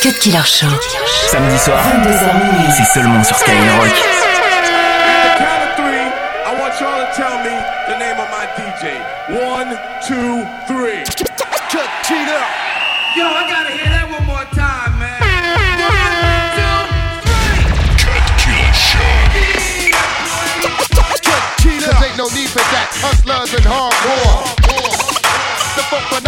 Cut Killer Show. Samedi soir, c'est seulement sur Skyrock. One, two, three. Cut Killer. Yo, I gotta hear that one more time, man. No need for that. Hustlers and hardcore. The fuck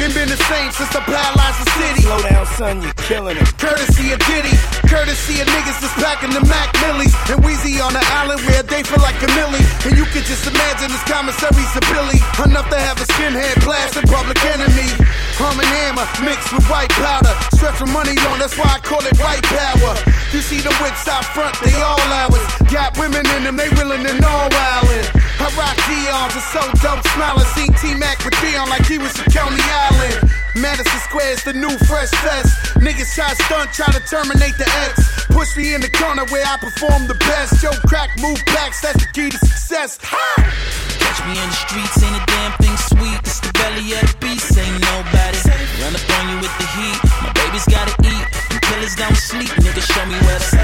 York been the same since the paralyzed the city. Slow down, son, you're killing it. Courtesy of Diddy, courtesy of niggas that's packing the Mac Millies. And Weezy on the island where they feel like a millie. And you can just imagine this commissary's a Billy. Enough to have a skinhead blast in public enemy. Hum and hammer mixed with white powder. Stretch for money on, that's why I call it white power. You see the wits out front, they all ours. Got women in them, they willing and all wildin'. I rock Dion's, it's so dope smiling. Seen T-Mac with Dion like he was from Coney Island. Madison Square's the new fresh fest. Niggas try stunt, try to terminate the X. Push me in the corner where I perform the best. Yo, crack, move backs, that's the key to success. Ha! Catch me in the streets, ain't a damn thing sweet. It's the belly of the beast, ain't nobody. Run up on you with the heat. My baby's gotta eat. Them killers don't sleep, nigga. Show me where to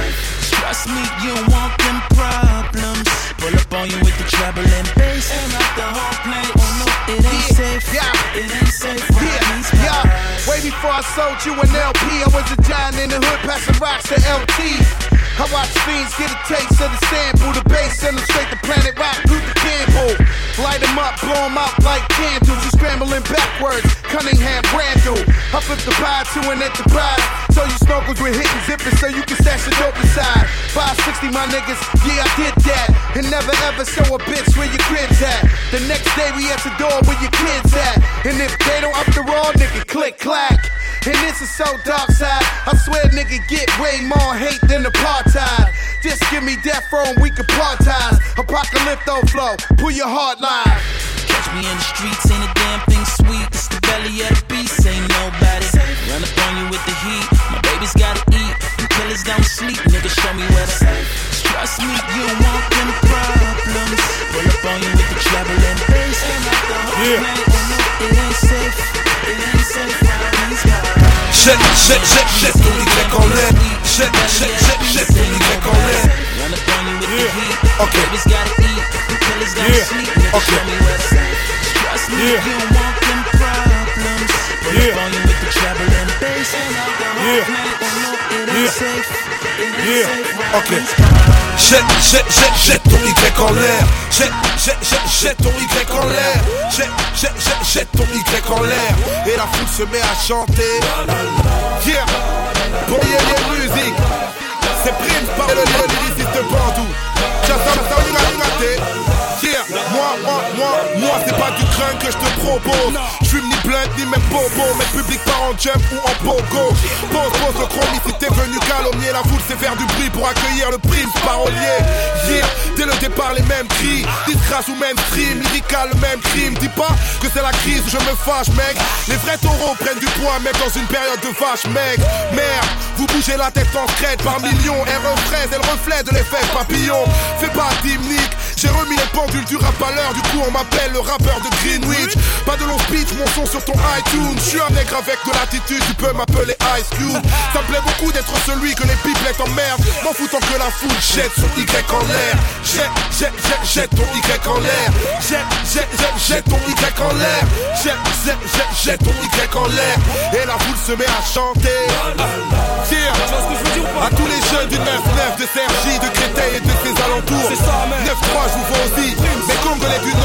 Trust me, you don't want them problems. Pull up on you with the treble and bass. Aim out the whole place. Oh no, it ain't safe. Yeah. It ain't safe. Yeah, yeah. Way before I sold you an LP, I was a giant in the hood, passing rocks to LT. I watch fiends get a taste of the sample, the bass, send them straight to Planet Rock, Luther Campbell. Light them up, blow them out like candles. You scrambling backwards, Cunningham Randall. I flip the pie to the enterprise. So you snorkels with hitting zippers so you can stash the dope inside. 560, my niggas, yeah, I did that. And never ever show a bitch where your crib's at. The next day we at the door where your kids at. And if they don't up the roll, nigga, click clack. And this is so dark side. I swear, nigga, get way more hate than apartheid. Just give me death row and we can partize. Apocalypto flow, pull your heart line. Catch me in the streets, ain't a damn thing sweet. It's the belly of the beast, ain't nobody. Run up on you with the heat. My baby's gotta eat. Them killers don't sleep, nigga. Show me where to Trust me, you don't want them problems. Pull up on you with the treble and bass. The whole Yeah. place. No, it ain't safe. It ain't safe around these guys. Shit, shit, shit, shit, ton Y en l'air. Shit, shit, shit, shit, ton Y en l'air. Yeah. Yeah. Yeah. Yeah. Yeah. Yeah. Yeah. Ok. Jette, jette, jette, jette ton Y en l'air. Jette, jette, jette, jette ton Y en l'air. Jette, jette, jette, jette ton Y en l'air. Et la foule se met à chanter. Yeah. Pour y aller pas que je te propose. Je fume ni blunt ni même bobo. Mais public part en jump ou en pogo. Pose, pose le chromie si t'es venu calomnier. La foule c'est faire du bruit pour accueillir le prince parolier. Yeah. Dès le départ, les mêmes cris. Disgrâce ou mainstream, lyrical, le même crime. Dis pas que c'est la crise où je me fâche, mec. Les vrais taureaux prennent du poids, mec, dans une période de vache, mec. Merde, vous bougez la tête en crête par millions. Elle refraise, elle reflète de l'effet papillon. Fais pas d'hymnique, j'ai remis les ponts pendule du rap à l'heure, du coup on m'appelle le rappeur de Greenwich. Pas de long speech, mon son sur ton iTunes. Je suis un nègre avec de l'attitude, tu peux m'appeler Ice Cube. Ça me plaît beaucoup d'être celui que les pipelettes emmerdent. M'en foutant que la foule jette son Y en l'air. Jette, jette, jette, jette ton Y en l'air. Jette, jette, jette, jette ton Y en l'air. Jette, jette, jette, jette ton Y en l'air. Et la foule se met à chanter. Tiens, à tous les jeunes du 9-9 de Sergi, de Créteil et de ses alentours. 9-3, je vous vois aussi.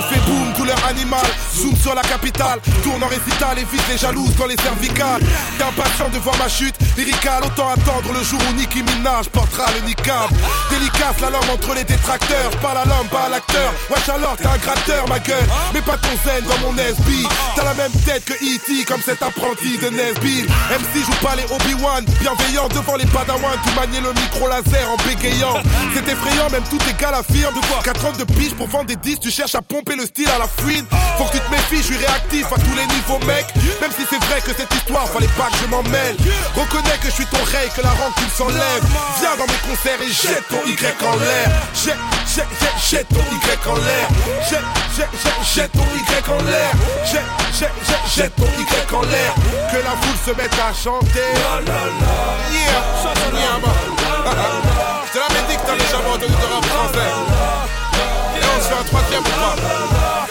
Son fait boom, couleur animale. Zoom sur la capitale, tourne en récital et vise les jalouses dans les cervicales. T'es impatient de ma chute lyrical, autant attendre le jour où Nicki Minaj portera le niqab. Délicace la langue entre les détracteurs, pas la langue, pas l'acteur. Wesh alors t'es un gratteur ma gueule, mais pas ton zen dans mon SB. T'as la même tête que E.T. comme cet apprenti de Nesbill. MC joue pas les Obi-Wan, bienveillant devant les padawans, tu maniais le micro laser en bégayant. C'est effrayant, même tout égal affirme de quoi 4 ans de piche pour vendre des disques, tu cherches à pomper le style à la fouine. Faut que tu te méfies, je suis réactif à tous les niveaux mec. Même si c'est vrai que cette histoire fallait pas que je m'en mêle. Reconnais que je suis ton rey, que la rancune s'enlève. Viens dans mes concerts et jette ton Y en l'air. Jette, jette, jette, jette ton Y en l'air. Jette, jette, jette, jette ton Y en l'air. Jette, jette, jette, jette ton Y en l'air. Que la foule se mette à chanter. Yeah, yeah, man. Je te l'avais dit que t'avais jamais entendu de rap français. Fait un troisième pas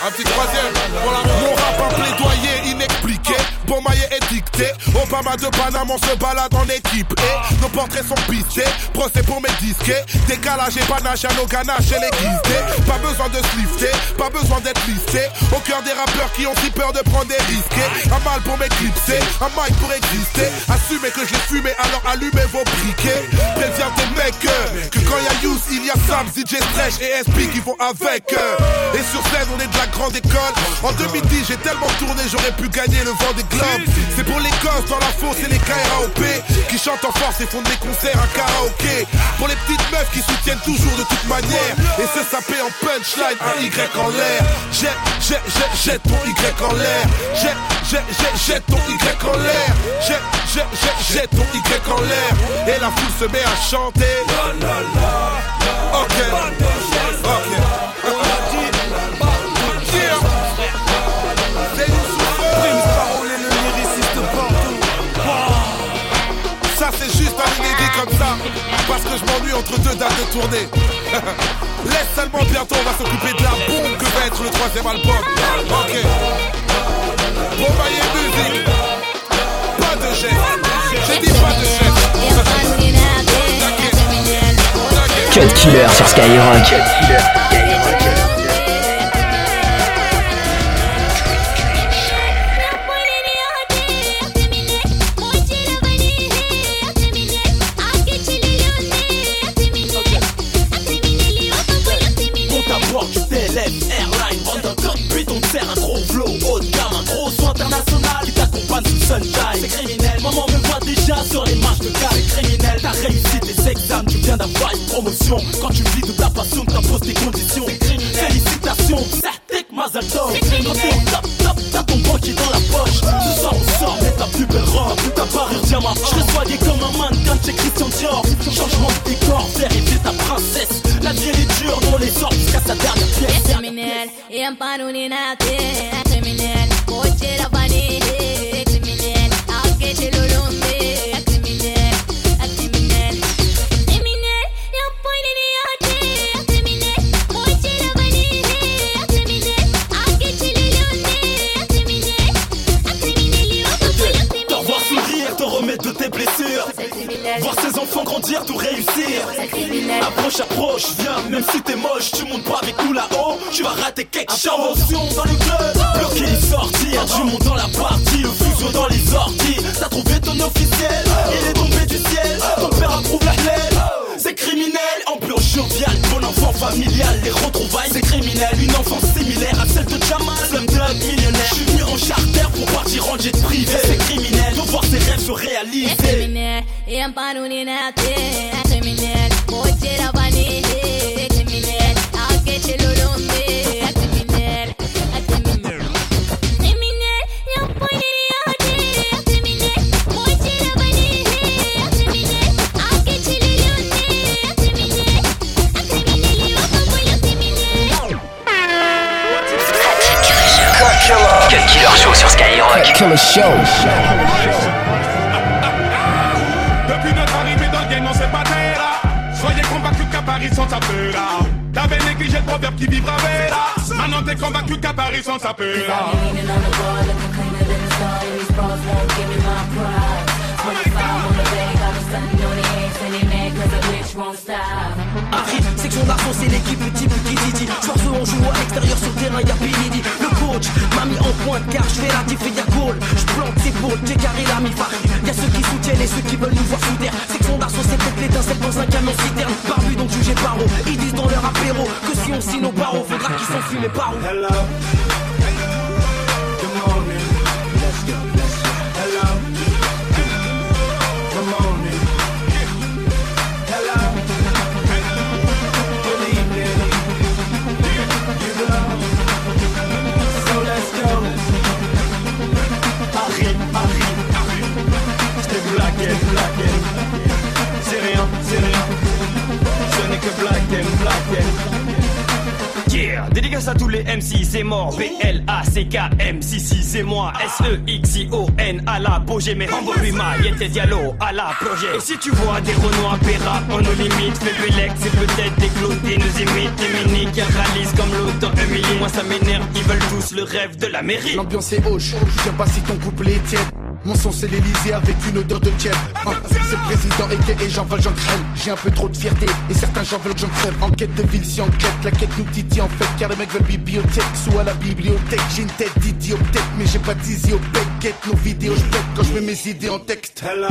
Un petit troisième pour la Mon rap un plaidoyer inexpliqué Bon maillet dicté Obama de Panama on se balade en équipe Et nos portraits sont pistés. Procès pour mes disques Décalage et panache à nos ganaches et les guisés Pas besoin de se lifter Pas besoin d'être listé. Au cœur des rappeurs qui ont si peur de prendre des risques Un mal pour m'éclipser Un mic pour exister. Assumez que j'ai fumé alors allumez vos briquets. Préviens tes mecs euh, Que quand y a Youth il y a Sam, DJ Stretch et SP qui vont avec euh. Et sur scène on est de la grande école. En 2010 j'ai tellement tourné j'aurais pu gagner le vent des C'est pour les gosses dans la fosse et les KRAOP Qui chantent en force et font des concerts à karaoké. Pour les petites meufs qui soutiennent toujours de toute manière. Et se saper en punchline un Y en l'air. Jette, jette, jette, jette ton Y en l'air. Jette, jette, jette, jette ton Y en l'air. Jette, jette, jette, jette ton Y en l'air. Et la foule se met à chanter. Ok Sur Skyrock. Au top, top, t'as ton banquier dans la poche. Ce soir on sort, mets ta plus belle robe Ta parure diamant, je serai soigné comme un mannequin chez Christian Dior. Changement de décor, faire aider ta princesse. La vie elle est dure, on les sort jusqu'à sa dernière pièce Voir ses enfants grandir, tout réussir. Approche, approche, viens, même si t'es moche Tu montes pas avec nous là-haut, tu vas rater quelque chose dans le club, bloquer les sortir Du monde dans la partie, le fuseau dans les orties T'as trouvé ton officiel, il est tombé du ciel Ton père approuve la haine c'est criminel, ambiance joviale, bon enfant familial, les retrouvailles c'est criminel, une enfance similaire à celle de Jamal, Slumdog millionnaire, je suis venu en charter amparo ni nace. Soy mi leal, cochera vanille. Soy mi leal, a que te Show Show. Sans taper là. T'avais négligé le proverbe qui vivra là. Maintenant t'es convaincu qu'à Paris sans taper là. Leaning on the bar, looking cleaner than the star. These bras won't give me my pride. 25 on the bay, got me stunting on the ace, and they mad 'cause the bitch won't stop. Harry, section d'argent, c'est l'équipe type qui dit Force on joue à l'extérieur sur le terrain, y'a Billy Le coach m'a mis en pointe car je fais la diff et y'a goal Je plante ses pôles, j'ai carré la mi Y'a ceux qui soutiennent et ceux qui veulent nous voir sous terre Section d'argent, c'est peut-être l'étincelle dans un camion citerne Ils disent dans leur apéro Que si on signe nos barreaux, faudra qu'ils s'enfuient mais par où Hello. Good morning. Let's go. Let's go. Hello. Good morning. Hello. Good evening. You know. So let's go. Arrive, arrive. J't'ai blagué, blagué. C'est rien, c'est rien. Blagué, blagué. Yeah, dédicace à tous les MC, c'est mort. B-L-A-C-K-M, si si, c'est moi. S-E-X-I-O-N, à l'apogée. Mais Rambo Rima, Yete Diallo, à la projet. Et si tu vois des Renault Péra, on nous limite. Fait Belek, c'est peut-être des clotés, nous imitent. Des mini qui réalisent comme dans Emily. Moi ça m'énerve, ils veulent tous le rêve de la mairie. L'ambiance est hoche, je sais pas si ton couplet est. Mon son c'est l'Elysée avec une odeur de tiède. Ah, c'est président et et j'en veux j'en crème. J'ai un peu trop de fierté et certains gens veulent que j'en crève. Enquête de ville si enquête, la quête nous titille en fait. Car les mecs veulent bibliothèque, sous à la bibliothèque. J'ai une tête d'idiot peut-être, mais j'ai pas bec. Guette nos vidéos, je quand je mets mes idées en texte. Hello.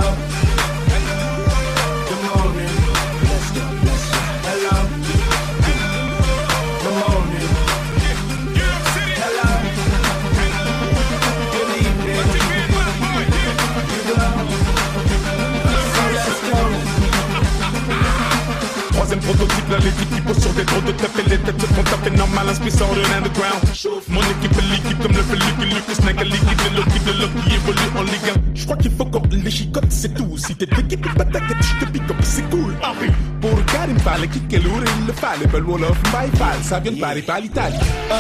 Troisième prototype, là les types qui posent sur des gros de taper les têtes se font taper normal, l'underground. Mon équipe est l'équipe comme le pellicule, le snack à l'équipe, le loki de l'autre qui évolue en Ligue 1. Je crois qu'il faut qu'on les chicote, c'est tout. Si t'es pas ta quête, je te up, c'est cool. Henri, pour Karim, fallait kicker l'our, il le fallait. Belle Wolof, bye bye, ça vient de Paris, pas l'Italie. Uh,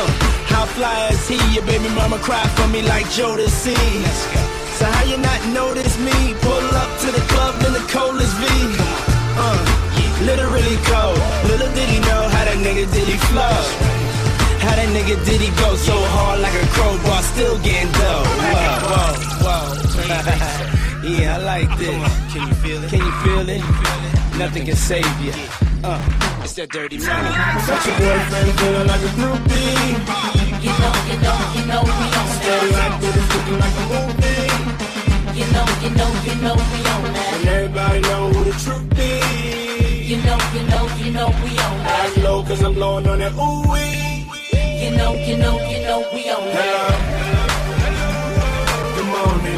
how fly is he? Your baby mama cry for me like Jodeci. So how you not notice me? Pull up to the club in the coldest V. nigga did he flow. How that nigga did he go so hard like a crowbar, still getting dough. Whoa, whoa, whoa. yeah, I like this. Can you feel it? Can you feel it? Nothing can save you. Uh, it's that dirty money. Such a boyfriend feeling like a groupie. You know, you know, you know we on Steady like this, looking like a movie. You know, you know, you know we on And everybody know who the truth is. You know, you know, you know we on that. I know cause I'm blowing on that ooh wee. You know, you know, you know we on that. Hello. Good morning.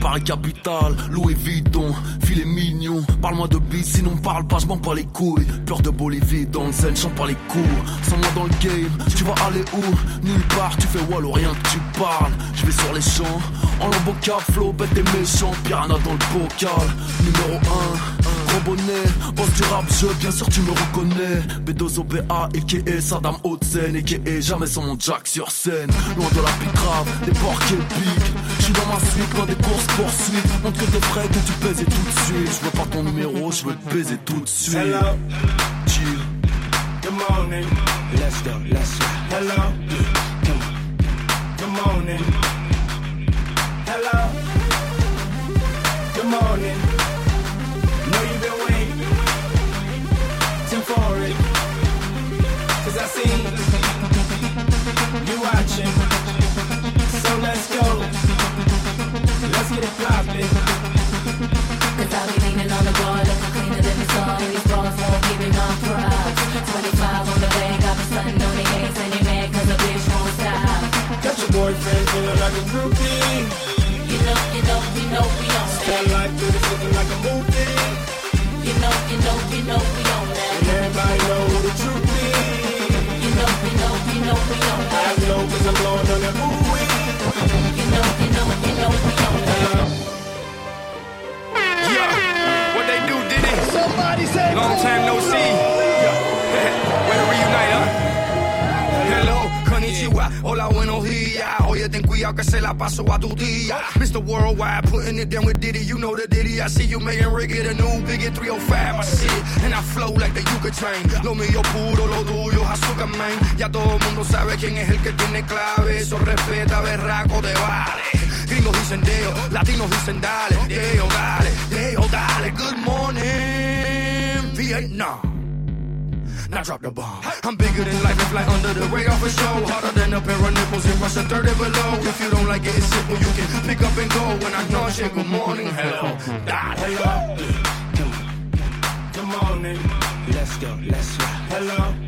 Paris Capital, Louis Vuitton, filet mignon. Parle-moi de bis, sinon parle pas, je m'en pas les couilles. Peur de Bolivie, dans le zen, chante pas les cours. Sans moi dans le game, tu vas aller où? Nulle part, tu fais wallo, rien que tu parles. Je vais sur les champs, en lambeau cap, flow, bête et méchant. Piranha dans le bocal, numéro 1. Gros bonnet, boss du rap, je, bien sûr tu me reconnais. B2O BA, a.k.a. Saddam Hussein, a.k.a. jamais sans mon jack sur scène. Loin de la pique des porcs et dans ma suite, loin des courses poursuites. Montre que des frais que tu pèses et tout de suite. Je veux pas ton numéro, je veux te baiser tout de suite. Hello. Chill. Good morning. Let's go, let's go. groupie. You know, you know, you know we on that. Starlight through this looking like a movie. You know, you know, you know we on that. And everybody know who the truth be. You know, you know, you know we on that. I know cause I'm blowing on that ooh-wee. You know, you know, you know we on that. Yeah, what they do, did it? Somebody said, Long time no see. Konnichiwa, hola, buenos días. Oye, ten cuidado que se la paso a tu tía. Mr. Worldwide, putting it down with Diddy. You know the Diddy. I see you making Ricky the new Biggie 305. My shit, and I flow like the Yuka train. Lo mío puro, lo tuyo, azúcar, man. Ya todo el mundo sabe quién es el que tiene clave. Eso respeta, berraco, te vale. Gringos dicen deo, latinos dicen dale. Deo, dale, deo, dale. Good morning, Vietnam. Now drop the bomb. I'm bigger than life, and fly under the radar for show. Harder than a pair of nipples in Russia, 30 below. If you don't like it, it's simple. You can pick up and go. When I know shit, good morning, hello. Hello. Good morning. Let's go. Let's go. Hello.